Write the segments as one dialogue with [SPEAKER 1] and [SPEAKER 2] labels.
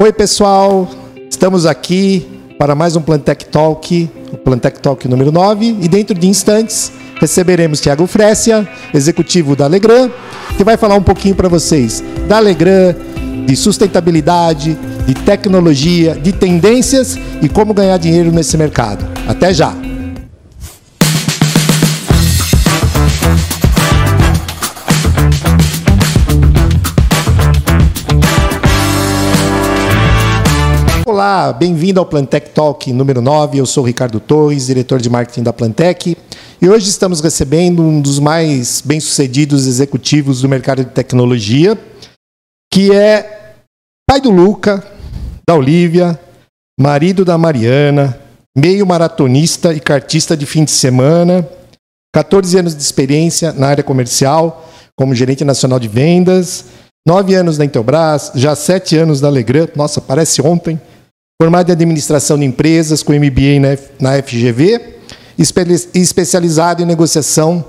[SPEAKER 1] Oi, pessoal. Estamos aqui para mais um Plantec Talk, o Plantec Talk número 9, e dentro de instantes receberemos Tiago Frécia, executivo da Legrand, que vai falar um pouquinho para vocês da Legrand, de sustentabilidade, de tecnologia, de tendências e como ganhar dinheiro nesse mercado. Até já! Olá, bem-vindo ao Plantec Talk número 9. Eu sou Ricardo Torres, diretor de marketing da Plantec. E hoje estamos recebendo um dos mais bem-sucedidos executivos do mercado de tecnologia, que é pai do Luca, da Olivia, marido da Mariana, meio maratonista e cartista de fim de semana, 14 anos de experiência na área comercial, como gerente nacional de vendas, 9 anos na Intelbras, já 7 anos na Legrand, nossa, parece ontem, formado em administração de empresas com MBA na FGV especializado em negociação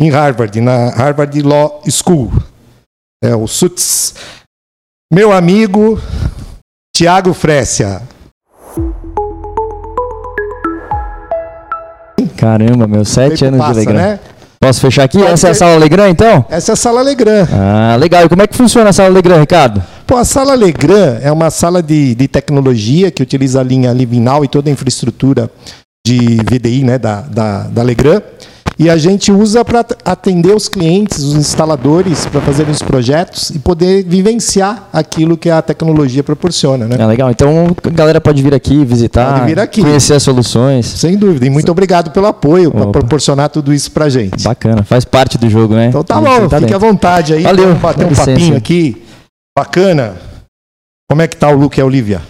[SPEAKER 1] em Harvard, na Harvard Law School, é o SUTS. Meu amigo Tiago Frécia.
[SPEAKER 2] Caramba, meu, sete anos passa, de Legrand. Né? Posso fechar aqui? Pode Essa ser... é a sala Legrand, então?
[SPEAKER 1] Essa é a sala Legrand.
[SPEAKER 2] Ah, legal. E como é que funciona a sala Legrand, Ricardo?
[SPEAKER 1] Pô, a sala Legrand é uma sala de, de tecnologia que utiliza a linha Livinal e toda a infraestrutura de VDI né, da, da, da Legrand. E a gente usa para atender os clientes, os instaladores, para fazerem os projetos e poder vivenciar aquilo que a tecnologia proporciona. Né?
[SPEAKER 2] É legal. Então a galera pode vir aqui visitar, pode vir aqui. conhecer as soluções.
[SPEAKER 1] Sem dúvida. E muito obrigado pelo apoio para proporcionar tudo isso para gente.
[SPEAKER 2] Bacana. Faz parte do jogo, né?
[SPEAKER 1] Então tá bom. Tá fique à vontade aí.
[SPEAKER 2] Valeu.
[SPEAKER 1] Vamos bater um papinho aqui. Bacana. Como é que tá o Luke e a Olivia?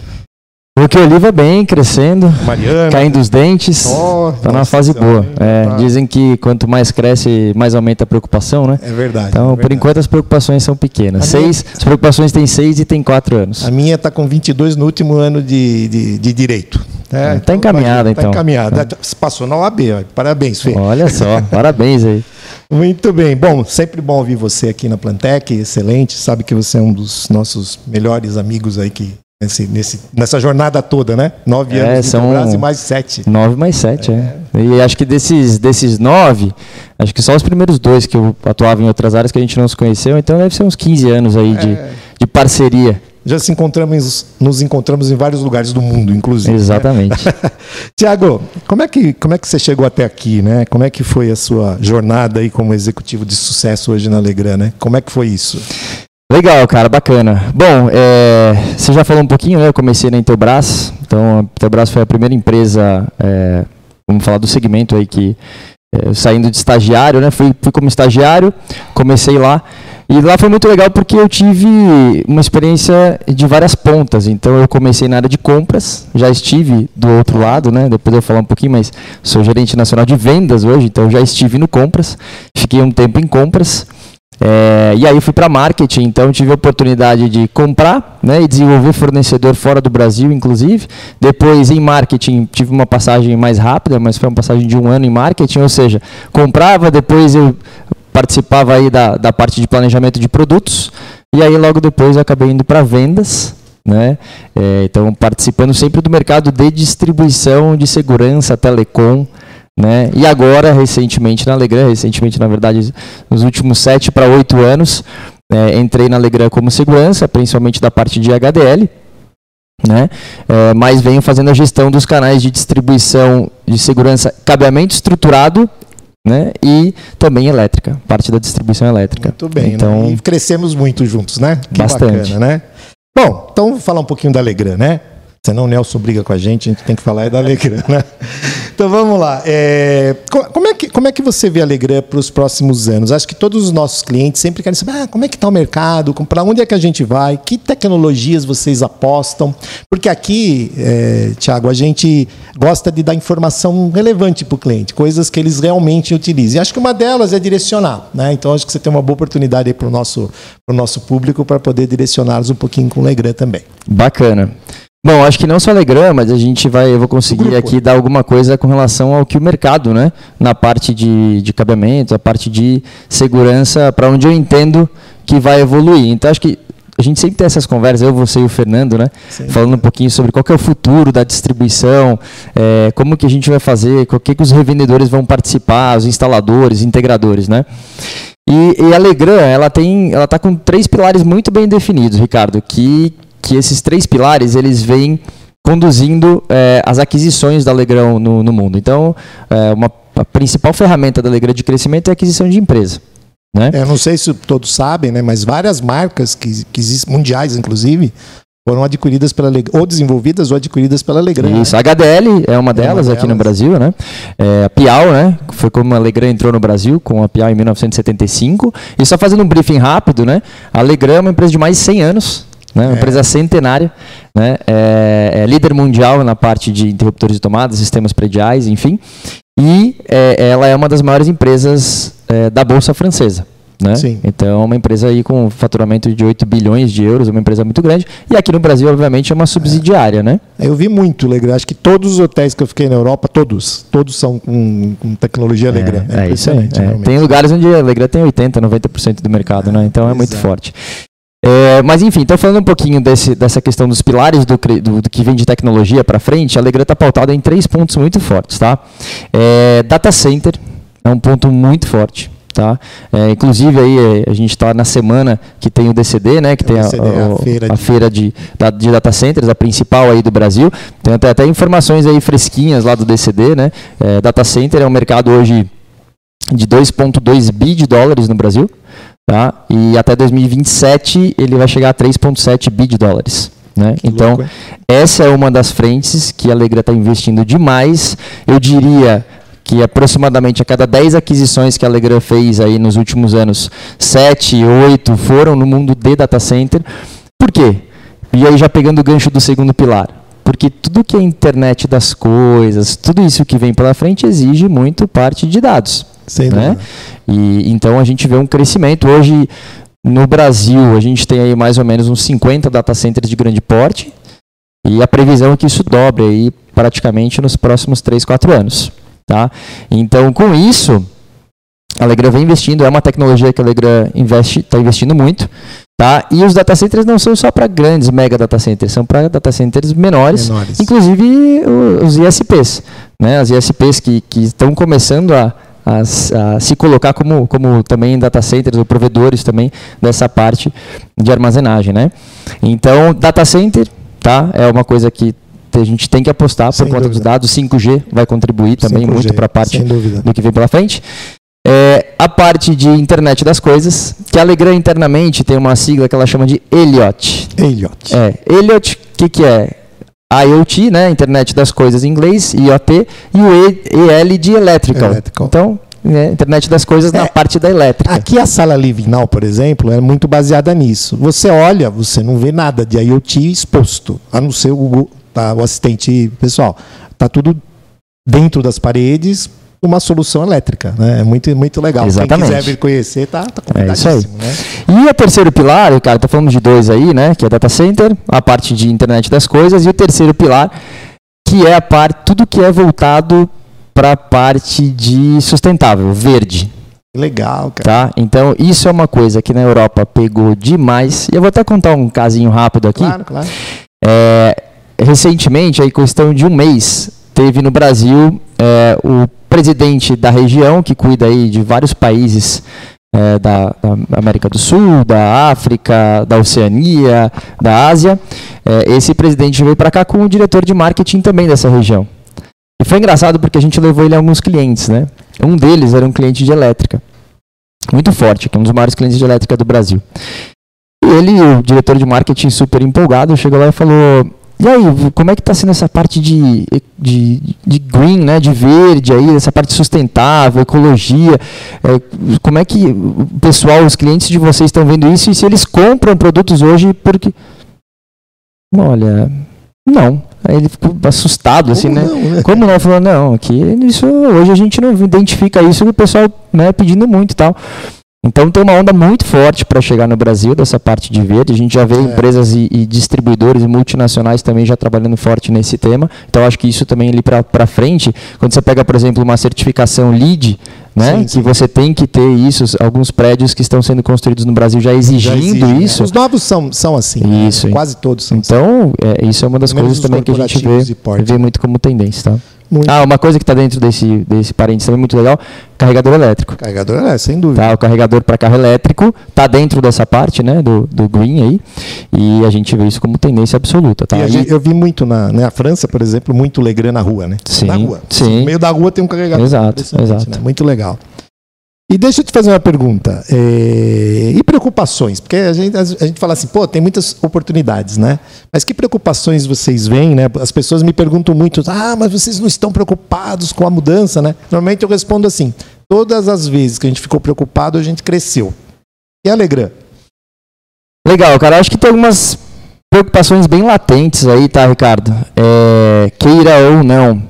[SPEAKER 2] O que Oliva bem, crescendo,
[SPEAKER 1] Mariana,
[SPEAKER 2] caindo os dentes, oh, tá numa fase boa. É, tá. Dizem que quanto mais cresce, mais aumenta a preocupação, né?
[SPEAKER 1] É verdade.
[SPEAKER 2] Então,
[SPEAKER 1] é
[SPEAKER 2] verdade. por enquanto, as preocupações são pequenas. seis, minha... As preocupações têm seis e tem quatro anos.
[SPEAKER 1] A minha está com 22 no último ano de, de, de direito.
[SPEAKER 2] Está é, então, encaminhada, tá então.
[SPEAKER 1] Está encaminhada. Tá. Passou na OAB, parabéns, Fê.
[SPEAKER 2] Olha só, parabéns aí.
[SPEAKER 1] Muito bem. Bom, sempre bom ouvir você aqui na Plantec, excelente. Sabe que você é um dos nossos melhores amigos aí que Nesse, nesse, nessa jornada toda, né? Nove é, anos
[SPEAKER 2] são
[SPEAKER 1] Brasil mais sete.
[SPEAKER 2] Nove mais sete, é. é. E acho que desses, desses nove, acho que só os primeiros dois que eu atuava em outras áreas que a gente não se conheceu, então deve ser uns 15 anos aí de, é. de parceria.
[SPEAKER 1] Já se encontramos, nos encontramos em vários lugares do mundo, inclusive.
[SPEAKER 2] Né? Exatamente. Né?
[SPEAKER 1] Tiago, como é que como é que você chegou até aqui, né? Como é que foi a sua jornada aí como executivo de sucesso hoje na Legrand, né? Como é que foi isso?
[SPEAKER 2] Legal, cara, bacana. Bom, é, você já falou um pouquinho, né? Eu comecei na Intelbras, então a Intelbras foi a primeira empresa, é, vamos falar do segmento aí que é, saindo de estagiário, né? Fui, fui como estagiário, comecei lá e lá foi muito legal porque eu tive uma experiência de várias pontas. Então eu comecei na área de compras, já estive do outro lado, né? Depois eu vou falar um pouquinho, mas sou gerente nacional de vendas hoje, então já estive no compras, fiquei um tempo em compras. É, e aí fui para marketing, então tive a oportunidade de comprar né, e desenvolver fornecedor fora do Brasil, inclusive. Depois em marketing tive uma passagem mais rápida, mas foi uma passagem de um ano em marketing, ou seja, comprava, depois eu participava aí da, da parte de planejamento de produtos, e aí logo depois eu acabei indo para vendas, né? É, então participando sempre do mercado de distribuição de segurança, telecom, né? E agora, recentemente na Legrand, recentemente, na verdade, nos últimos sete para oito anos, é, entrei na Legrand como segurança, principalmente da parte de HDL, né? É, mas venho fazendo a gestão dos canais de distribuição de segurança, cabeamento estruturado né? E também elétrica, parte da distribuição elétrica.
[SPEAKER 1] Muito bem, né? então né? e crescemos muito juntos, né?
[SPEAKER 2] Que bastante,
[SPEAKER 1] bacana, né? Bom, então vamos falar um pouquinho da Legrand, né? Senão o Nelson briga com a gente, a gente tem que falar é da Alegrã, né? Então vamos lá. É, como, é que, como é que você vê a Alegrã para os próximos anos? Acho que todos os nossos clientes sempre querem saber ah, como é que está o mercado, para onde é que a gente vai, que tecnologias vocês apostam. Porque aqui, é, Tiago, a gente gosta de dar informação relevante para o cliente, coisas que eles realmente utilizam. E acho que uma delas é direcionar. Né? Então acho que você tem uma boa oportunidade para o nosso, nosso público para poder direcioná-los um pouquinho com o Legrã também.
[SPEAKER 2] Bacana. Bom, acho que não só Alegram, mas a gente vai, eu vou conseguir aqui dar alguma coisa com relação ao que o mercado, né, na parte de, de cabeamento, a parte de segurança, para onde eu entendo que vai evoluir. Então, acho que a gente sempre tem essas conversas, eu, você e o Fernando, né? Sim. Falando um pouquinho sobre qual é o futuro da distribuição, é, como que a gente vai fazer, o que, que os revendedores vão participar, os instaladores, integradores, né? E, e a Legrand, ela tem, ela está com três pilares muito bem definidos, Ricardo, que, que esses três pilares, eles vêm conduzindo é, as aquisições da Legrand no, no mundo. Então, é, uma, a principal ferramenta da Legrand de crescimento é a aquisição de empresa. Né?
[SPEAKER 1] É, não sei se todos sabem, né, mas várias marcas que, que existem, mundiais inclusive, foram adquiridas pela ou desenvolvidas ou adquiridas pela Legrand.
[SPEAKER 2] Isso, né? a HDL é uma delas é uma aqui delas. no Brasil, né? É, a Piau, né? Foi como a Legrand entrou no Brasil com a Piau em 1975. E só fazendo um briefing rápido, né? A Legrand é uma empresa de mais de 100 anos, né? Uma é. empresa centenária, né? É, é, líder mundial na parte de interruptores de tomada, sistemas prediais, enfim. E é, ela é uma das maiores empresas é, da bolsa francesa. Né? Então, é uma empresa aí com faturamento de 8 bilhões de euros, uma empresa muito grande. E aqui no Brasil, obviamente, é uma subsidiária, é. né?
[SPEAKER 1] Eu vi muito Legrand. Acho que todos os hotéis que eu fiquei na Europa, todos, todos são com, com tecnologia Legrand.
[SPEAKER 2] É, é, é aí. É. Tem lugares onde a Legrand tem 80, 90% do mercado, né? Então é muito forte. É, mas enfim, então falando um pouquinho desse, dessa questão dos pilares do, do, do que vem de tecnologia para frente, a Legrand está pautada em três pontos muito fortes, tá? É, data center é um ponto muito forte. Tá? É, inclusive aí é, a gente está na semana que tem o DCD, né? Que tem a, a, a, feira, a de... feira de, de, data centers, a principal aí do Brasil. Tem até, até informações aí fresquinhas lá do DCD, né? É, data center é um mercado hoje de 2,2 bi de dólares no Brasil, tá? E até 2027 ele vai chegar a 3,7 bi de dólares. Né? Então, louco, essa é uma das frentes que a Alegra está investindo demais. Eu diria que aproximadamente a cada 10 aquisições que a Legrand fez aí nos últimos anos, 7, 8 foram no mundo de data center. Por quê? E aí já pegando o gancho do segundo pilar. Porque tudo que é internet das coisas, tudo isso que vem pela frente exige muito parte de dados. Sem né? E então a gente vê um crescimento. Hoje no Brasil a gente tem aí mais ou menos uns 50 data centers de grande porte. E a previsão é que isso dobre aí praticamente nos próximos 3, 4 anos. Tá? Então, com isso, a Alegra vem investindo, é uma tecnologia que a Alegra investe, está investindo muito. Tá? E os data centers não são só para grandes mega data centers, são para data centers menores, menores. inclusive os ISPs. Né? As ISPs que, que estão começando a, a, a, se colocar como, como também data centers ou provedores também dessa parte de armazenagem. Né? Então, data center tá? é uma coisa que a gente tem que apostar por conta dos dados. 5G vai contribuir também 5G, muito para a parte do que vem pela frente. É, a parte de internet das coisas, que a Legrand internamente tem uma sigla que ela chama de ELIOT.
[SPEAKER 1] ELIOT.
[SPEAKER 2] É, ELIOT, o que, que é? IoT, né, internet das coisas em inglês, IoT, e o EL de electrical. electrical. Então, né, internet das coisas é, na parte da elétrica.
[SPEAKER 1] Aqui a sala Living Now, por exemplo, é muito baseada nisso. Você olha, você não vê nada de IoT exposto, a não ser o Google, tá, o assistente pessoal. Está tudo dentro das paredes, uma solução elétrica, né? É muito, muito legal.
[SPEAKER 2] Exatamente.
[SPEAKER 1] Quem quiser vir conhecer, tá, tá
[SPEAKER 2] é isso aí. Né? E o terceiro pilar, cara, tá falando de dois aí, né? Que é data center, a parte de internet das coisas, e o terceiro pilar, que é a parte, tudo que é voltado para a parte de sustentável, verde.
[SPEAKER 1] Legal,
[SPEAKER 2] cara. Tá? Então, isso é uma coisa que na Europa pegou demais. E eu vou até contar um casinho rápido aqui.
[SPEAKER 1] Claro, claro.
[SPEAKER 2] É, recentemente, aí questão de um mês, teve no Brasil é, o presidente da região, que cuida aí de vários países é, da, da, América do Sul, da África, da Oceania, da Ásia. É, esse presidente veio para cá com o diretor de marketing também dessa região. E foi engraçado porque a gente levou ele a alguns clientes, né? Um deles era um cliente de elétrica, muito forte, que é um dos maiores clientes de elétrica do Brasil. E ele, o diretor de marketing super empolgado, chegou lá e falou: e aí, como é que está sendo essa parte de, de, de, green, né, de verde aí, essa parte sustentável, ecologia? É, como é que o pessoal, os clientes de vocês estão vendo isso e se eles compram produtos hoje porque... Olha, não. Aí ele ficou assustado, assim, né? Não, né? Como não? Falou, não, aqui isso, hoje a gente não identifica isso o pessoal né, pedindo muito e tal. Então tem uma onda muito forte para chegar no Brasil dessa parte de verde. A gente já vê é. empresas e, e, distribuidores multinacionais também já trabalhando forte nesse tema. Então acho que isso também ali para frente, quando você pega, por exemplo, uma certificação LEED, né?
[SPEAKER 1] Sim,
[SPEAKER 2] que
[SPEAKER 1] sim.
[SPEAKER 2] você tem que ter isso, alguns prédios que estão sendo construídos no Brasil já exigindo
[SPEAKER 1] Já exige, né?
[SPEAKER 2] isso.
[SPEAKER 1] Os novos são, são assim. né?
[SPEAKER 2] Isso, hein?
[SPEAKER 1] Quase todos são assim.
[SPEAKER 2] Então, é, isso é uma das
[SPEAKER 1] Pelo
[SPEAKER 2] coisas também que a gente vê, vê muito como tendência, tá?
[SPEAKER 1] Muito.
[SPEAKER 2] Ah, uma coisa que está dentro desse, desse parênteses também muito legal, carregador elétrico.
[SPEAKER 1] Carregador, é, sem dúvida.
[SPEAKER 2] Tá, o carregador para carro elétrico está dentro dessa parte, né, do, do green aí, e a gente vê isso como tendência absoluta, tá?
[SPEAKER 1] E gente- eu vi muito na, na França, por exemplo, muito Legrand na rua, né?
[SPEAKER 2] Sim,
[SPEAKER 1] na rua.
[SPEAKER 2] sim.
[SPEAKER 1] No meio da rua tem um carregador.
[SPEAKER 2] Exato,
[SPEAKER 1] Impressionante,
[SPEAKER 2] exato.
[SPEAKER 1] né? Muito legal. E deixa eu te fazer uma pergunta. É, E preocupações? Porque a gente, a gente fala assim, pô, tem muitas oportunidades, né? Mas que preocupações vocês veem, né? As pessoas me perguntam muito, ah, mas vocês não estão preocupados com a mudança, né? Normalmente eu respondo assim, todas as vezes que a gente ficou preocupado, a gente cresceu. E a?
[SPEAKER 2] Legal, cara. Acho que tem algumas preocupações bem latentes aí, tá, Ricardo? É, queira ou não,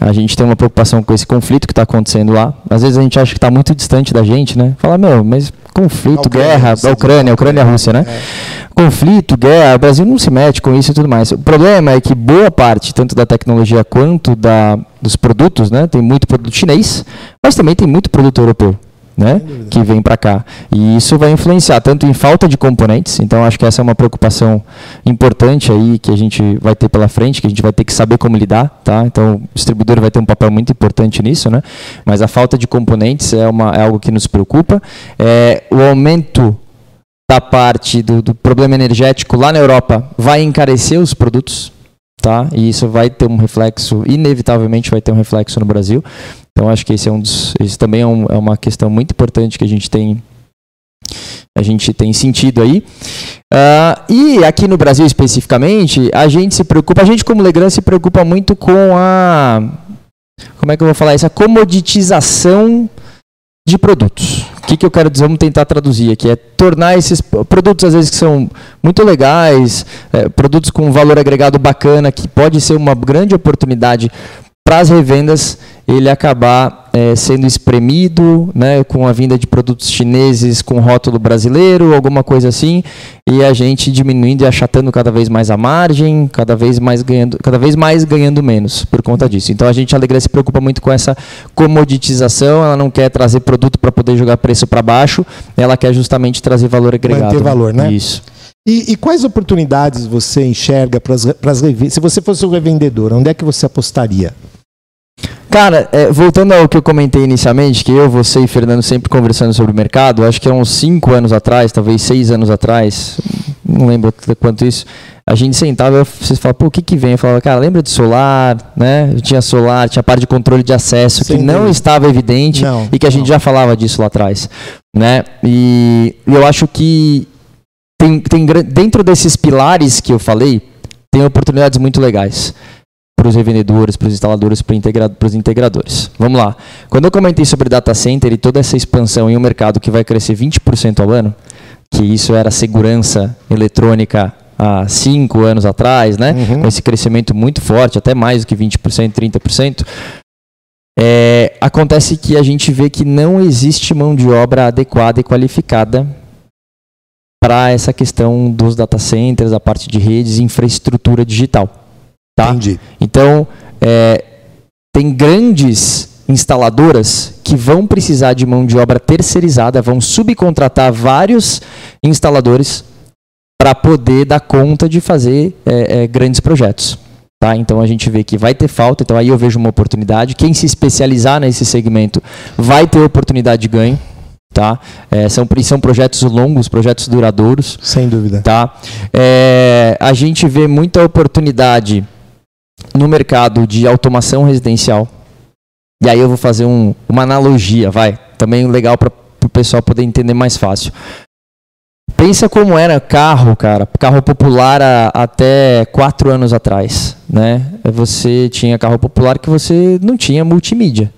[SPEAKER 2] a gente tem uma preocupação com esse conflito que está acontecendo lá. Às vezes a gente acha que está muito distante da gente, né? Fala, meu, mas conflito,
[SPEAKER 1] Ucrânia,
[SPEAKER 2] guerra, a Ucrânia, a Ucrânia e a Rússia, né? Conflito, guerra, o Brasil não se mete com isso e tudo mais. O problema é que boa parte, tanto da tecnologia quanto da, dos produtos, né? Tem muito produto chinês, mas também tem muito produto europeu. Né, que vem para cá. E isso vai influenciar tanto em falta de componentes, então acho que essa é uma preocupação importante aí que a gente vai ter pela frente, que a gente vai ter que saber como lidar, tá? Então o distribuidor vai ter um papel muito importante nisso, né? Mas a falta de componentes é, uma, é algo que nos preocupa. É, o aumento da parte do, do problema energético lá na Europa vai encarecer os produtos, tá? E isso vai ter um reflexo, inevitavelmente vai ter um reflexo no Brasil. Então acho que esse é um dos, esse também é, um- é uma questão muito importante que a gente tem a gente tem sentido aí. Ah, e aqui no Brasil especificamente, a gente se preocupa, a gente como Legrand se preocupa muito com a como é que eu vou falar isso? A comoditização de produtos. O que, que eu quero dizer? Vamos tentar traduzir aqui. É tornar esses produtos, às vezes, que são muito legais, é, produtos com valor agregado bacana, que pode ser uma grande oportunidade para as revendas, ele acabar é, sendo espremido né, com a vinda de produtos chineses com rótulo brasileiro, alguma coisa assim, e a gente diminuindo e achatando cada vez mais a margem, cada vez mais ganhando, cada vez mais ganhando menos por conta disso. Então a gente a Alegria se preocupa muito com essa comoditização, ela não quer trazer produto para poder jogar preço para baixo, ela quer justamente trazer valor agregado.
[SPEAKER 1] Manter valor, né?
[SPEAKER 2] Isso.
[SPEAKER 1] E, e quais oportunidades você enxerga para as revendas? Se você fosse um revendedor, onde é que você apostaria?
[SPEAKER 2] Cara, é, voltando ao que eu comentei inicialmente, que eu, você e Fernando sempre conversando sobre o mercado, acho que há uns 5 anos atrás, talvez 6 anos atrás, não lembro quanto isso, a gente sentava e vocês falavam, pô, o que que vem? Eu falava, cara, lembra de solar, né? Tinha solar, tinha parte de controle de acesso que não estava evidente
[SPEAKER 1] Não,
[SPEAKER 2] e que a gente
[SPEAKER 1] não.
[SPEAKER 2] já falava disso lá atrás, né? E eu acho que tem, tem dentro desses pilares que eu falei, tem oportunidades muito legais para os revendedores, para os instaladores, para integra os integradores. Vamos lá. Quando eu comentei sobre data center e toda essa expansão em um mercado que vai crescer 20% ao ano, que isso era segurança eletrônica há cinco anos atrás, né?
[SPEAKER 1] Uhum.
[SPEAKER 2] Com esse crescimento muito forte, até mais do que 20%, 30%. É, acontece que a gente vê que não existe mão de obra adequada e qualificada para essa questão dos data centers, a parte de redes e infraestrutura digital. Tá?
[SPEAKER 1] Entendi.
[SPEAKER 2] Então, é, tem grandes instaladoras que vão precisar de mão de obra terceirizada, vão subcontratar vários instaladores para poder dar conta de fazer é, é, grandes projetos. Tá? Então a gente vê que vai ter falta, então aí eu vejo uma oportunidade. Quem se especializar nesse segmento vai ter oportunidade de ganho. Tá? É, são, são projetos longos, projetos duradouros.
[SPEAKER 1] Sem dúvida.
[SPEAKER 2] Tá? É, a gente vê muita oportunidade no mercado de automação residencial. E aí eu vou fazer um- uma analogia, vai. Também legal para o pessoal poder entender mais fácil. Pensa como era carro, cara. Carro popular a- até quatro anos atrás, né? Você tinha carro popular que você não tinha multimídia.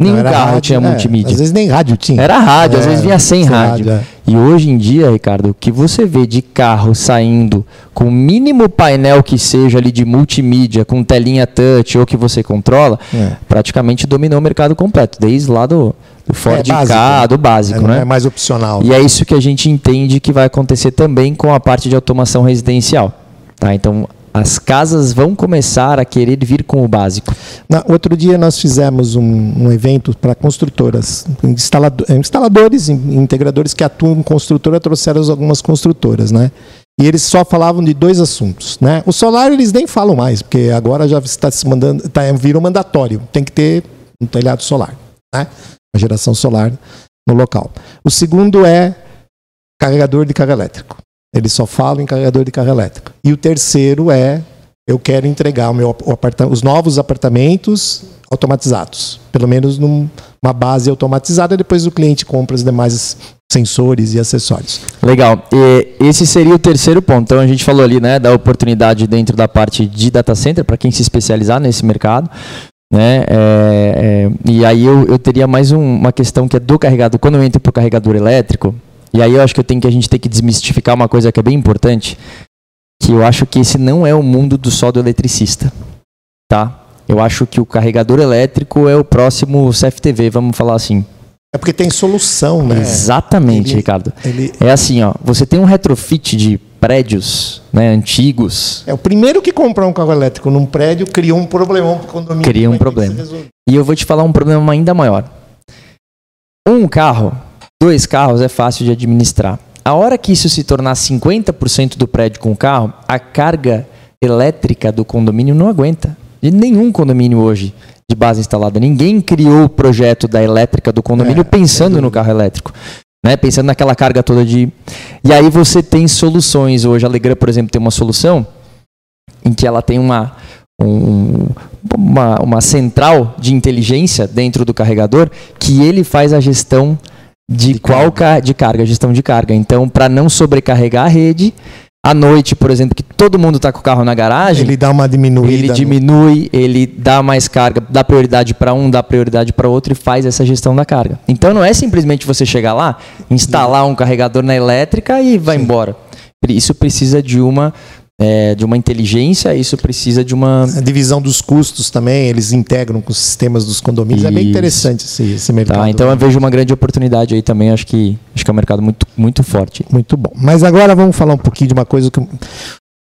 [SPEAKER 2] Nenhum
[SPEAKER 1] Não,
[SPEAKER 2] carro
[SPEAKER 1] rádio,
[SPEAKER 2] tinha
[SPEAKER 1] é,
[SPEAKER 2] multimídia.
[SPEAKER 1] Às vezes nem rádio tinha.
[SPEAKER 2] Era rádio, às
[SPEAKER 1] É,
[SPEAKER 2] vezes vinha sem rádio.
[SPEAKER 1] é.
[SPEAKER 2] E hoje em dia, Ricardo, o que você vê de carro saindo com o mínimo painel que seja ali de multimídia, com telinha touch ou que você controla,
[SPEAKER 1] É.
[SPEAKER 2] praticamente dominou o mercado completo, desde lá do, do Ford
[SPEAKER 1] É básico,
[SPEAKER 2] K,
[SPEAKER 1] né?
[SPEAKER 2] do básico,
[SPEAKER 1] É, não
[SPEAKER 2] né?
[SPEAKER 1] é mais opcional.
[SPEAKER 2] E é isso que a gente entende que vai acontecer também com a parte de automação residencial. Tá? Então, as casas vão começar a querer vir com o básico.
[SPEAKER 1] Na, outro dia nós fizemos um, um evento para construtoras, instalado, instaladores, integradores que atuam em construtora, trouxeram algumas construtoras, né? E eles só falavam de dois assuntos, né? O solar eles nem falam mais, porque agora já está se mandando, tá, virou mandatório, tem que ter um telhado solar, né? Uma geração solar no local. O segundo é carregador de carga elétrico. Eles só falam em carregador de carga elétrica. E o terceiro é eu quero entregar meu, os novos apartamentos automatizados, pelo menos numa base automatizada, depois o cliente compra os demais sensores e acessórios.
[SPEAKER 2] Legal. E esse seria o terceiro ponto. Então a gente falou ali, né, da oportunidade dentro da parte de data center para quem se especializar nesse mercado. Né? É, é, e aí eu, eu teria mais um, uma questão que é do carregador. Quando eu entro para o carregador elétrico, e aí eu acho que eu tenho que a gente tem que desmistificar uma coisa que é bem importante, que eu acho que esse não é o mundo do só do eletricista, tá? Eu acho que o carregador elétrico é o próximo CFTV, vamos falar assim.
[SPEAKER 1] É porque tem solução, né?
[SPEAKER 2] Exatamente, ele, Ricardo. Ele... É assim, ó, você tem um retrofit de prédios né, antigos.
[SPEAKER 1] É o primeiro que comprou um carro elétrico num prédio criou um problemão para o condomínio.
[SPEAKER 2] Cria um problema. E eu vou te falar um problema ainda maior. Um carro Dois carros é fácil de administrar. A hora que isso se tornar 50% do prédio com o carro, a carga elétrica do condomínio não aguenta. De nenhum condomínio hoje de base instalada. Ninguém criou o projeto da elétrica do condomínio é, pensando no carro elétrico. Né? Pensando naquela carga toda de. E aí você tem soluções. Hoje a Alegra, por exemplo, tem uma solução em que ela tem uma, um, uma, uma central de inteligência dentro do carregador que ele faz a gestão de, de qual carga. de carga, gestão de carga. Então, para não sobrecarregar a rede, à noite, por exemplo, que todo mundo está com o carro na garagem,
[SPEAKER 1] ele dá uma diminuída.
[SPEAKER 2] Ele diminui, no... ele dá mais carga, dá prioridade para um, dá prioridade para outro e faz essa gestão da carga. Então não é simplesmente você chegar lá, instalar um carregador na elétrica e vai Sim. embora. Isso precisa de uma é, de uma inteligência, isso precisa de uma.
[SPEAKER 1] A divisão dos custos também, eles integram com os sistemas dos condomínios. Isso. É bem interessante esse, esse mercado.
[SPEAKER 2] Tá, então eu vejo uma grande oportunidade aí também, acho que, acho que é um mercado muito, muito forte.
[SPEAKER 1] Muito bom. Mas agora vamos falar um pouquinho de uma coisa que.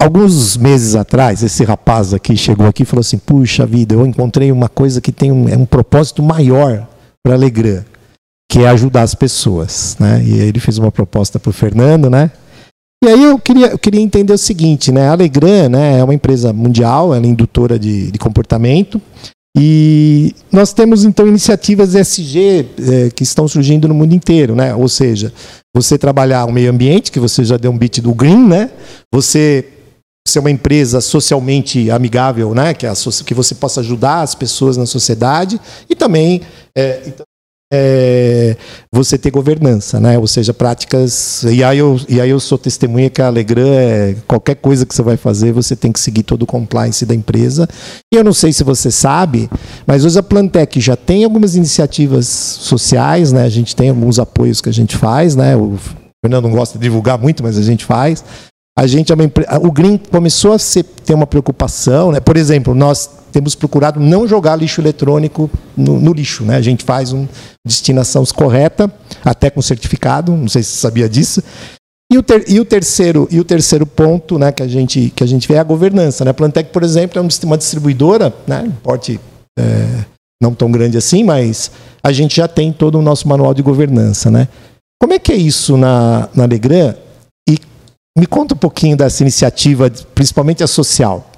[SPEAKER 1] Alguns meses atrás, esse rapaz aqui chegou aqui e falou assim: Puxa vida, eu encontrei uma coisa que tem um, é um propósito maior para a Legrand, que é ajudar as pessoas. Né? E aí ele fez uma proposta para o Fernando, né? E aí eu queria, eu queria entender o seguinte, né? A Alegram né, é uma empresa mundial, ela é indutora de, de comportamento. E nós temos então iniciativas SG é, que estão surgindo no mundo inteiro, né? Ou seja, você trabalhar o meio ambiente, que você já deu um bit do green, né? Você ser uma empresa socialmente amigável, né? Que, a, que você possa ajudar as pessoas na sociedade e também é, é, você ter governança, né? Ou seja, práticas. E aí eu, e aí eu sou testemunha que a Alegram é qualquer coisa que você vai fazer, você tem que seguir todo o compliance da empresa. E eu não sei se você sabe, mas hoje a Plantec já tem algumas iniciativas sociais, né? A gente tem alguns apoios que a gente faz, né? O Fernando não gosta de divulgar muito, mas a gente faz. A gente é uma, o Green começou a ser, ter uma preocupação, né? Por exemplo, nós temos procurado não jogar lixo eletrônico no, no lixo. Né? A gente faz uma destinação correta, até com certificado, não sei se você sabia disso. E o, ter, e o, terceiro, e o terceiro ponto né, que, a gente, que a gente vê é a governança. Né? A Plantec, por exemplo, é uma distribuidora, né, porte é, não tão grande assim, mas a gente já tem todo o nosso manual de governança. Né? Como é que é isso na, na Legrand? Me conta um pouquinho dessa iniciativa, principalmente a social.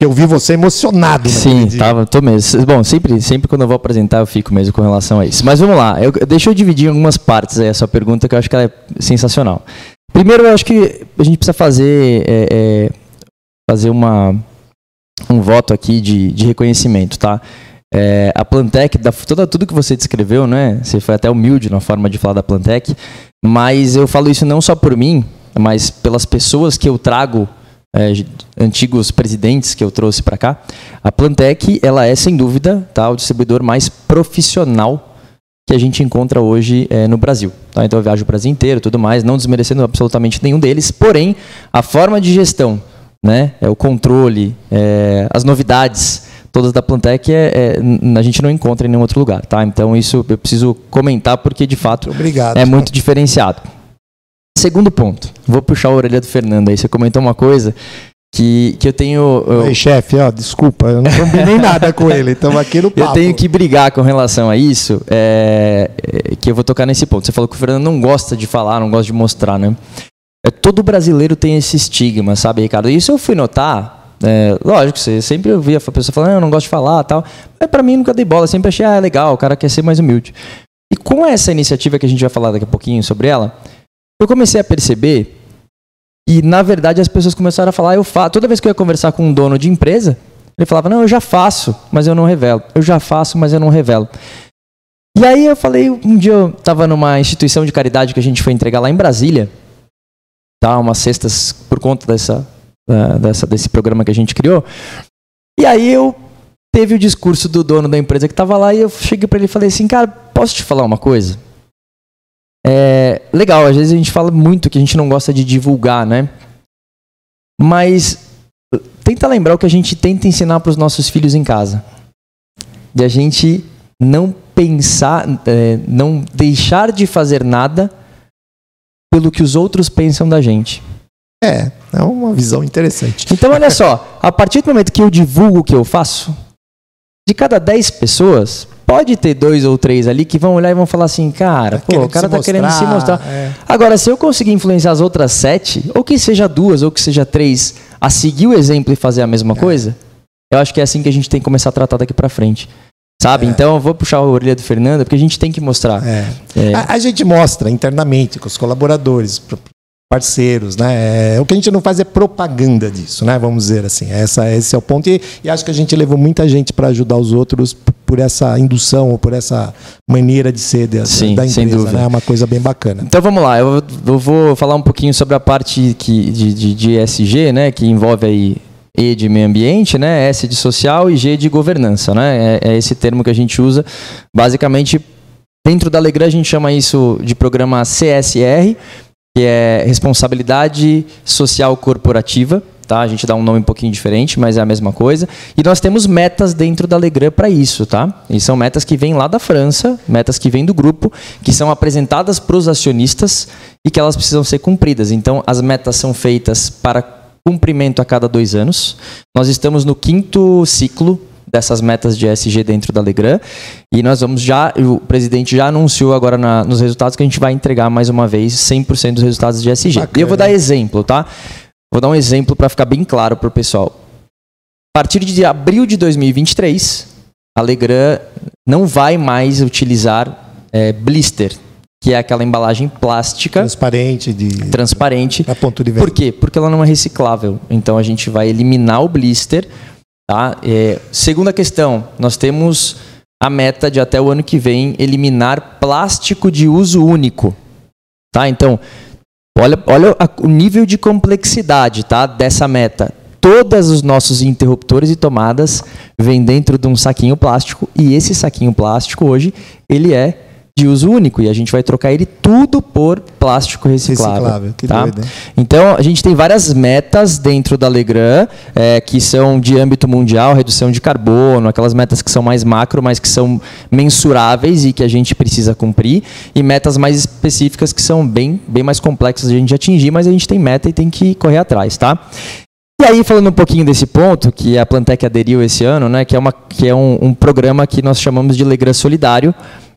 [SPEAKER 1] Eu vi você emocionado.
[SPEAKER 2] Sim, tava, tô mesmo. Bom, sempre, sempre quando eu vou apresentar eu fico mesmo com relação a isso. Mas vamos lá, eu, deixa eu dividir em algumas partes aí essa pergunta que eu acho que ela é sensacional. Primeiro, eu acho que a gente precisa fazer, é, é, fazer uma, um voto aqui de, de reconhecimento, tá? É, a Plantec, da, toda, tudo que você descreveu, né? Você foi até humilde na forma de falar da Plantec, mas eu falo isso não só por mim, mas pelas pessoas que eu trago é, antigos presidentes que eu trouxe para cá, a Plantec ela é sem dúvida tá, o distribuidor mais profissional que a gente encontra hoje é, no Brasil. Tá? Então eu viajo o Brasil inteiro, tudo mais, não desmerecendo absolutamente nenhum deles. Porém, a forma de gestão, né, é o controle, é, as novidades todas da Plantec é, é, a gente não encontra em nenhum outro lugar, tá? Então isso eu preciso comentar porque de fato
[SPEAKER 1] Obrigado,
[SPEAKER 2] é muito diferenciado. Segundo ponto, vou puxar a orelha do Fernando aí. Você comentou uma coisa que, que eu tenho. Eu,
[SPEAKER 1] Ei, chefe, ó, desculpa, eu não combinei nada com ele, estamos aqui no papo.
[SPEAKER 2] Eu tenho que brigar com relação a isso, é, é, que eu vou tocar nesse ponto. Você falou que o Fernando não gosta de falar, não gosta de mostrar, né? É, todo brasileiro tem esse estigma, sabe, Ricardo? Isso eu fui notar. É, lógico, você sempre ouvia a pessoa falando, ah, eu não gosto de falar tal. Mas para mim nunca dei bola, sempre achei, ah, é legal, o cara quer ser mais humilde. E com essa iniciativa que a gente vai falar daqui a pouquinho sobre ela, eu comecei a perceber e, na verdade, as pessoas começaram a falar, eu faço. Toda vez que eu ia conversar com um dono de empresa, ele falava, não, eu já faço, mas eu não revelo. Eu já faço, mas eu não revelo. E aí eu falei, um dia eu estava numa instituição de caridade que a gente foi entregar lá em Brasília, tá, umas cestas por conta dessa, dessa, desse programa que a gente criou. E aí eu teve o discurso do dono da empresa que estava lá e eu cheguei para ele e falei assim, cara, posso te falar uma coisa? É legal, às vezes a gente fala muito que a gente não gosta de divulgar, né? Mas tenta lembrar o que a gente tenta ensinar para os nossos filhos em casa. De a gente não pensar, é, não deixar de fazer nada pelo que os outros pensam da gente.
[SPEAKER 1] É, é uma visão interessante.
[SPEAKER 2] Então, olha só, a partir do momento que eu divulgo o que eu faço, de cada 10 pessoas, pode ter dois ou três ali que vão olhar e vão falar assim, cara, tá pô, o cara tá mostrar, querendo se mostrar. É. Agora, se eu conseguir influenciar as outras sete, ou que seja duas, ou que seja três, a seguir o exemplo e fazer a mesma é. coisa, eu acho que é assim que a gente tem que começar a tratar daqui para frente. Sabe? É. Então eu vou puxar a orelha do Fernando, porque a gente tem que mostrar.
[SPEAKER 1] É. É. A, a, gente mostra internamente com os colaboradores, parceiros, né? É, o que a gente não faz é propaganda disso, né? Vamos dizer assim. Essa, esse é o ponto. E, e acho que a gente levou muita gente para ajudar os outros por essa indução ou por essa maneira de ser de, Sim, da empresa, né? É uma coisa bem bacana.
[SPEAKER 2] Então vamos lá. Eu, eu vou falar um pouquinho sobre a parte que, de, de, de ESG, né? Que envolve aí e de meio ambiente, né? S de social e G de governança, né? É, é esse termo que a gente usa. Basicamente, dentro da Legrand a gente chama isso de programa CSR, que é responsabilidade social corporativa. Tá? A gente dá um nome um pouquinho diferente, mas é a mesma coisa. E nós temos metas dentro da Legrand para isso, tá? E são metas que vêm lá da França, metas que vêm do grupo, que são apresentadas para os acionistas e que elas precisam ser cumpridas. Então, as metas são feitas para cumprimento a cada dois anos. Nós estamos no quinto ciclo dessas metas de ESG dentro da Legrand. E nós vamos já, o presidente já anunciou agora na, nos resultados que a gente vai entregar mais uma vez 100% dos resultados de ESG. Bacana. E eu vou dar exemplo, tá? Vou dar um exemplo para ficar bem claro para o pessoal. A partir de abril de 2023, a Legrand não vai mais utilizar é, blister, que é aquela embalagem plástica
[SPEAKER 1] transparente de
[SPEAKER 2] transparente.
[SPEAKER 1] A ponto de venda.
[SPEAKER 2] Por quê? Porque ela não é reciclável. Então a gente vai eliminar o blister Tá? É, segunda questão, nós temos a meta de até o ano que vem eliminar plástico de uso único. Tá? Então, olha, olha o nível de complexidade tá? dessa meta. Todos os nossos interruptores e tomadas vêm dentro de um saquinho plástico e esse saquinho plástico hoje ele é de uso único e a gente vai trocar ele tudo por plástico reciclável. reciclável que tá? doido, então a gente tem várias metas dentro da Legrand é, que são de âmbito mundial, redução de carbono, aquelas metas que são mais macro, mas que são mensuráveis e que a gente precisa cumprir, e metas mais específicas que são bem, bem mais complexas de a gente atingir, mas a gente tem meta e tem que correr atrás, tá? E aí, falando um pouquinho desse ponto, que a Plantec aderiu esse ano, né, que é, uma, que é um, um programa que nós chamamos de Legrand Solidário,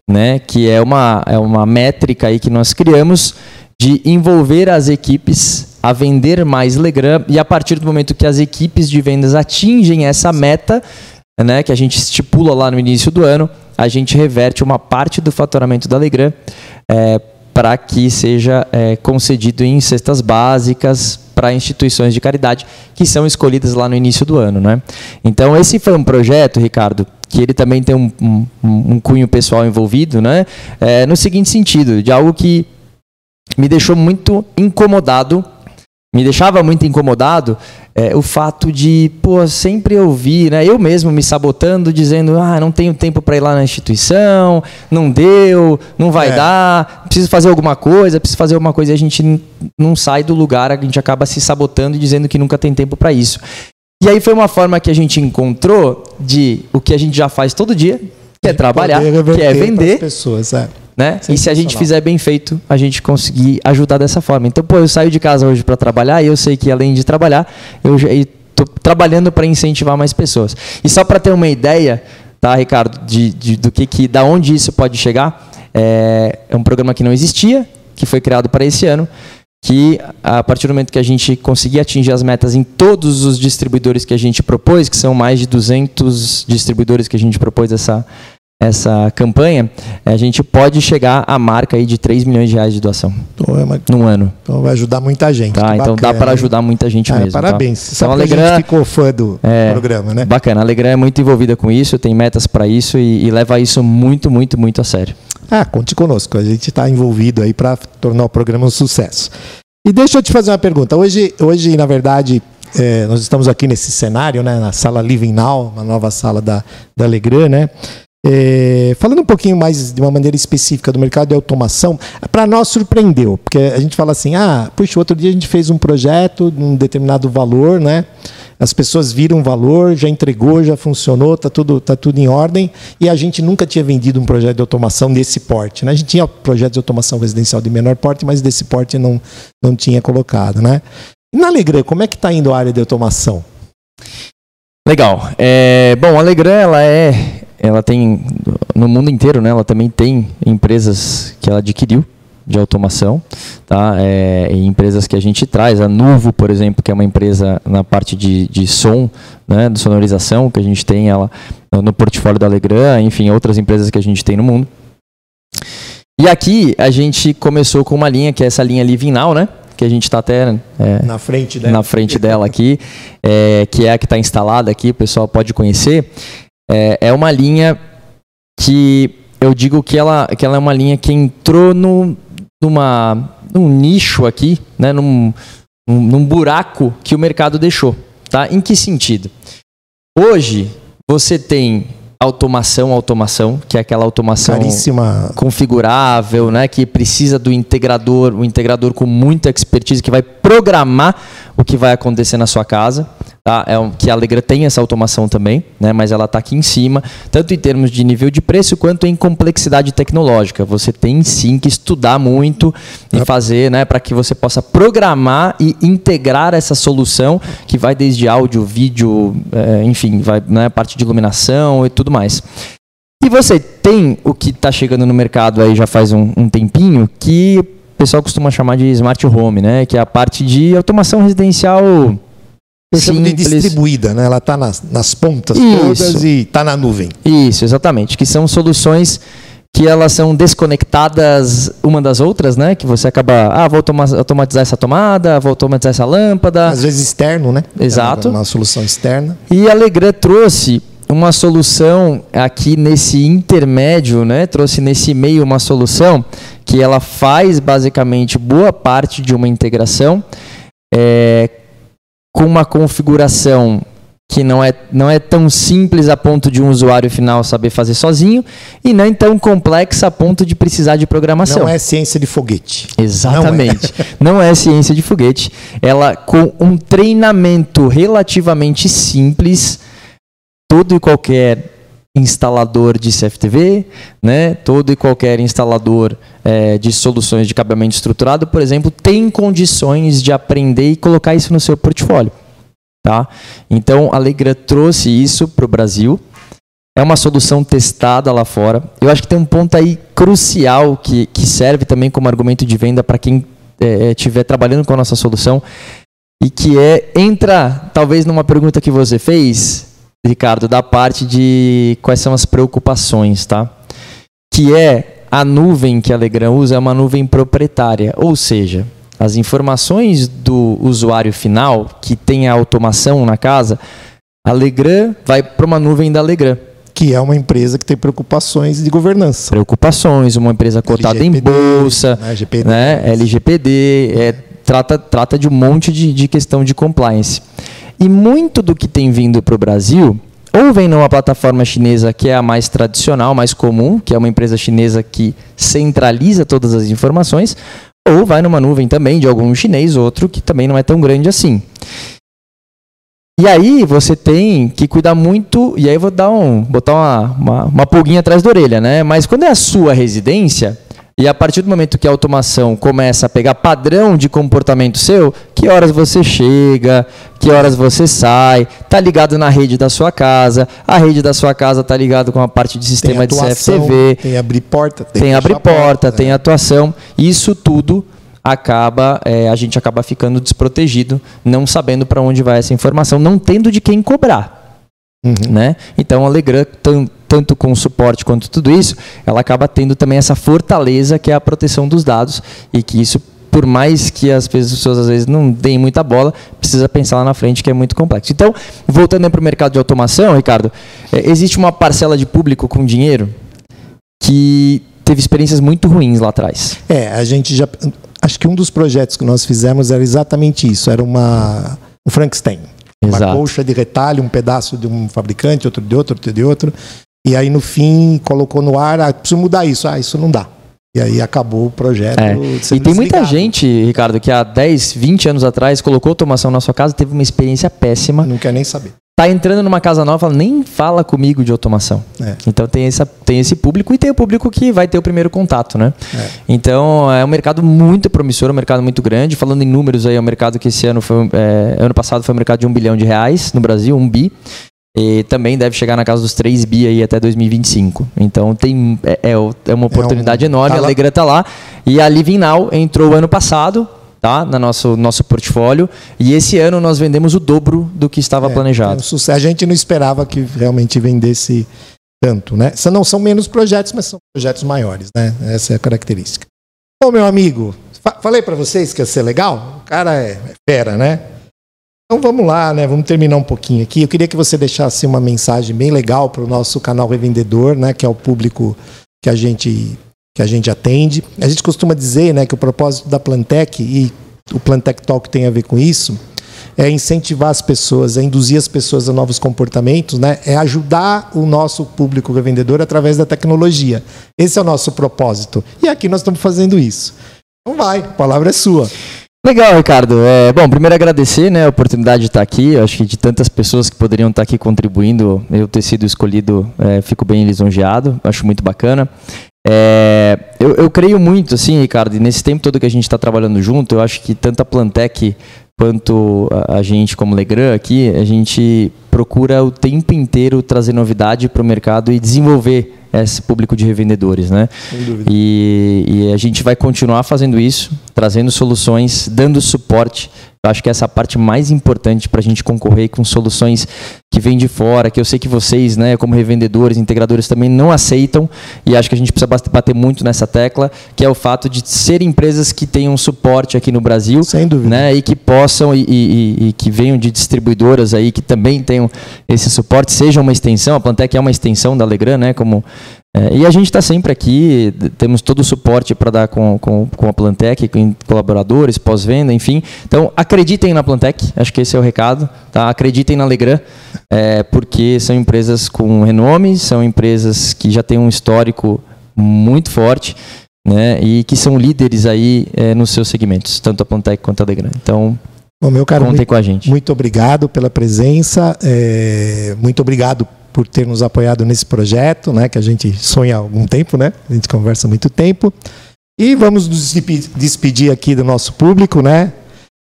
[SPEAKER 2] né, que é uma, é uma métrica aí que nós criamos de envolver as equipes a vender mais Legram e a partir do momento que as equipes de vendas atingem essa meta, né, que a gente estipula lá no início do ano, a gente reverte uma parte do faturamento da Legram é, para que seja é, concedido em cestas básicas para instituições de caridade que são escolhidas lá no início do ano. Né? Então, esse foi um projeto, Ricardo, que ele também tem um, um, um cunho pessoal envolvido, né? É, no seguinte sentido, de algo que me deixou muito incomodado, me deixava muito incomodado é, o fato de, pô, sempre ouvir, né? Eu mesmo me sabotando, dizendo, ah, não tenho tempo para ir lá na instituição, não deu, não vai é. dar, preciso fazer alguma coisa, preciso fazer alguma coisa, e a gente não sai do lugar, a gente acaba se sabotando e dizendo que nunca tem tempo para isso. E aí foi uma forma que a gente encontrou de o que a gente já faz todo dia, que é trabalhar, que é vender.
[SPEAKER 1] Pessoas, é.
[SPEAKER 2] né? E se a gente fizer bem feito, a gente conseguir ajudar dessa forma. Então, pô, eu saio de casa hoje para trabalhar e eu sei que além de trabalhar, eu estou trabalhando para incentivar mais pessoas. E só para ter uma ideia, tá, Ricardo, de, de, do que, que, da onde isso pode chegar, é, é um programa que não existia, que foi criado para esse ano, que a partir do momento que a gente conseguir atingir as metas em todos os distribuidores que a gente propôs, que são mais de 200 distribuidores que a gente propôs essa, essa campanha, a gente pode chegar à marca aí de 3 milhões de reais de doação então é uma... num ano.
[SPEAKER 1] Então vai ajudar muita gente.
[SPEAKER 2] Tá, então dá para ajudar muita gente ah, mesmo.
[SPEAKER 1] Tá? Parabéns.
[SPEAKER 2] Tá? Então, a Alegram,
[SPEAKER 1] ficou fã do é, programa, né?
[SPEAKER 2] Bacana. A Alegram é muito envolvida com isso, tem metas para isso e, e leva isso muito, muito, muito a sério.
[SPEAKER 1] Ah, conte conosco. A gente está envolvido aí para tornar o programa um sucesso. E deixa eu te fazer uma pergunta. Hoje, hoje na verdade, é, nós estamos aqui nesse cenário, né, na sala Living Now, uma nova sala da, da Legrand, né? É, falando um pouquinho mais de uma maneira específica do mercado de automação, para nós surpreendeu, porque a gente fala assim, ah, puxa, outro dia a gente fez um projeto de um determinado valor, né? As pessoas viram o valor, já entregou, já funcionou, tá tudo, tá tudo em ordem, e a gente nunca tinha vendido um projeto de automação desse porte, né? A gente tinha projetos de automação residencial de menor porte, mas desse porte não, não tinha colocado, né? Na Alegrã, como é que está indo a área de automação?
[SPEAKER 2] Legal. É, bom, a Alegrã, ela é ela tem no mundo inteiro, né? Ela também tem empresas que ela adquiriu de automação, tá? É, empresas que a gente traz, a Nuvo, por exemplo, que é uma empresa na parte de, de som, né, de sonorização, que a gente tem ela no portfólio da Alegram, enfim, outras empresas que a gente tem no mundo. E aqui a gente começou com uma linha que é essa linha Living Now, né? Que a gente está até
[SPEAKER 1] é, na frente dela,
[SPEAKER 2] na frente dela aqui, é, que é a que está instalada aqui, o pessoal pode conhecer é, é uma linha que eu digo que ela, que ela é uma linha que entrou no, numa, num nicho aqui, né, num, num buraco que o mercado deixou. Tá? Em que sentido? Hoje, você tem automação, automação, que é aquela automação
[SPEAKER 1] Caríssima.
[SPEAKER 2] configurável, né, que precisa do integrador, um integrador com muita expertise que vai programar o que vai acontecer na sua casa. Tá? É um, que a Alegra tem essa automação também, né? mas ela está aqui em cima, tanto em termos de nível de preço quanto em complexidade tecnológica. Você tem sim que estudar muito e fazer né, para que você possa programar e integrar essa solução que vai desde áudio, vídeo, é, enfim, vai né, parte de iluminação e tudo mais. E você tem o que está chegando no mercado aí já faz um, um tempinho, que o pessoal costuma chamar de smart home, né? Que é a parte de automação residencial
[SPEAKER 1] chamo de distribuída, né? Ela está nas, nas pontas Isso. todas e está na nuvem.
[SPEAKER 2] Isso, exatamente. Que são soluções que elas são desconectadas uma das outras, né? Que você acaba, ah, vou automatizar essa tomada, vou automatizar essa lâmpada.
[SPEAKER 1] Às vezes externo, né?
[SPEAKER 2] Exato.
[SPEAKER 1] É uma, uma solução externa.
[SPEAKER 2] E a Legrand trouxe uma solução aqui nesse intermédio, né? Trouxe nesse meio uma solução que ela faz basicamente boa parte de uma integração. É, com uma configuração que não é, não é tão simples a ponto de um usuário final saber fazer sozinho e nem tão complexa a ponto de precisar de programação.
[SPEAKER 1] Não é ciência de foguete.
[SPEAKER 2] Exatamente. Não é, não é ciência de foguete. Ela, com um treinamento relativamente simples, todo e qualquer instalador de CFTV, né? todo e qualquer instalador é, de soluções de cabeamento estruturado, por exemplo, tem condições de aprender e colocar isso no seu portfólio. Tá? Então, a Alegra trouxe isso para o Brasil. É uma solução testada lá fora. Eu acho que tem um ponto aí crucial que, que serve também como argumento de venda para quem estiver é, trabalhando com a nossa solução e que é entra talvez numa pergunta que você fez Ricardo, da parte de quais são as preocupações, tá? Que é a nuvem que a Legrand usa é uma nuvem proprietária, ou seja, as informações do usuário final que tem a automação na casa, a Legrand vai para uma nuvem da Legrand.
[SPEAKER 1] Que é uma empresa que tem preocupações de governança.
[SPEAKER 2] Preocupações, uma empresa cotada LGPD, em bolsa, né, LGPD, né, LGPD é, trata, trata de um monte de, de questão de compliance. E muito do que tem vindo para o Brasil ou vem numa plataforma chinesa que é a mais tradicional, mais comum, que é uma empresa chinesa que centraliza todas as informações, ou vai numa nuvem também de algum chinês, outro que também não é tão grande assim. E aí você tem que cuidar muito, e aí vou dar um, botar uma, uma, uma pulguinha atrás da orelha, né? Mas quando é a sua residência, E a partir do momento que a automação começa a pegar padrão de comportamento seu, que horas você chega, que horas você sai, tá ligado na rede da sua casa, a rede da sua casa tá ligado com a parte de sistema
[SPEAKER 1] tem
[SPEAKER 2] de CFTV,
[SPEAKER 1] tem abrir porta,
[SPEAKER 2] tem, tem abrir porta, porta, tem é. atuação. Isso tudo acaba é, a gente acaba ficando desprotegido, não sabendo para onde vai essa informação, não tendo de quem cobrar. Uhum. Né? Então a Legrand, tanto com o suporte quanto tudo isso, ela acaba tendo também essa fortaleza que é a proteção dos dados e que isso por mais que as pessoas às vezes não deem muita bola, precisa pensar lá na frente que é muito complexo. Então, voltando para o mercado de automação, Ricardo, é, existe uma parcela de público com dinheiro que teve experiências muito ruins lá atrás.
[SPEAKER 1] É, a gente já acho que um dos projetos que nós fizemos era exatamente isso, era uma um Frankenstein. Exato. Uma colcha de retalho, um pedaço de um fabricante, outro de outro, outro de outro. E aí no fim colocou no ar, ah, preciso mudar isso. Ah, isso não dá. E aí acabou o projeto.
[SPEAKER 2] É. E tem muita gente, Ricardo, que há 10, 20 anos atrás colocou automação na sua casa, teve uma experiência péssima.
[SPEAKER 1] Não quer nem saber
[SPEAKER 2] tá entrando numa casa nova, nem fala comigo de automação. É. Então tem, essa, tem esse público e tem o público que vai ter o primeiro contato, né? É. Então é um mercado muito promissor, um mercado muito grande. Falando em números aí, é um mercado que esse ano foi, é, ano passado foi um mercado de um bilhão de reais no Brasil, um bi. E também deve chegar na casa dos 3 bi aí até 2025. Então tem, é, é, é uma oportunidade um, enorme. Tá a Alegra está lá. E a Living Now entrou ano passado, tá? Na nosso nosso portfólio e esse ano nós vendemos o dobro do que estava é, planejado.
[SPEAKER 1] Um a gente não esperava que realmente vendesse tanto, né? Não são menos projetos, mas são projetos maiores, né? Essa é a característica. Bom, meu amigo, fa falei para vocês que ia ser legal. O cara é, é fera, né? Então vamos lá, né? Vamos terminar um pouquinho aqui. Eu queria que você deixasse uma mensagem bem legal para o nosso canal revendedor, né? Que é o público que a gente que a gente atende. A gente costuma dizer né, que o propósito da Plantec, e o Plantec Talk tem a ver com isso, é incentivar as pessoas, é induzir as pessoas a novos comportamentos, né? é ajudar o nosso público revendedor através da tecnologia. Esse é o nosso propósito. E aqui nós estamos fazendo isso. Então vai, a palavra é sua.
[SPEAKER 2] Legal, Ricardo. É, bom, primeiro agradecer né, a oportunidade de estar aqui. acho que de tantas pessoas que poderiam estar aqui contribuindo, eu ter sido escolhido, é, fico bem lisonjeado. Acho muito bacana. É, eu, eu, creio muito, assim, Ricardo, e nesse tempo todo que a gente está trabalhando junto, eu acho que tanto a Plantec quanto a, a gente como Legrand aqui, a gente procura o tempo inteiro trazer novidade para o mercado e desenvolver esse público de revendedores, né? Sem dúvida. E, e a gente vai continuar fazendo isso, trazendo soluções, dando suporte eu acho que essa é a parte mais importante para a gente concorrer com soluções que vêm de fora, que eu sei que vocês, né, como revendedores, integradores, também não aceitam, e acho que a gente precisa bater muito nessa tecla, que é o fato de ser empresas que tenham suporte aqui no Brasil,
[SPEAKER 1] Sem dúvida.
[SPEAKER 2] Né, e que possam, e, e, e que venham de distribuidoras aí, que também tenham esse suporte, seja uma extensão, a Plantec é uma extensão da Legrand, né, como é, e a gente está sempre aqui, temos todo o suporte para dar com, com, com a Plantec, com colaboradores, pós-venda, enfim. Então, acreditem na Plantec, acho que esse é o recado. Tá? Acreditem na Legrand, é, porque são empresas com renome, são empresas que já têm um histórico muito forte né, e que são líderes aí é, nos seus segmentos, tanto a Plantec quanto a Legrand. Então,
[SPEAKER 1] Bom, meu caro,
[SPEAKER 2] contem
[SPEAKER 1] muito,
[SPEAKER 2] com a gente.
[SPEAKER 1] Muito obrigado pela presença, é, muito obrigado por ter nos apoiado nesse projeto, né, que a gente sonha há algum tempo, né? A gente conversa há muito tempo. E vamos nos despedir aqui do nosso público, né?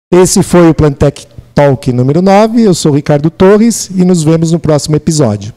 [SPEAKER 1] Esse foi o Plantec Talk número 9. Eu sou Ricardo Torres e nos vemos no próximo episódio.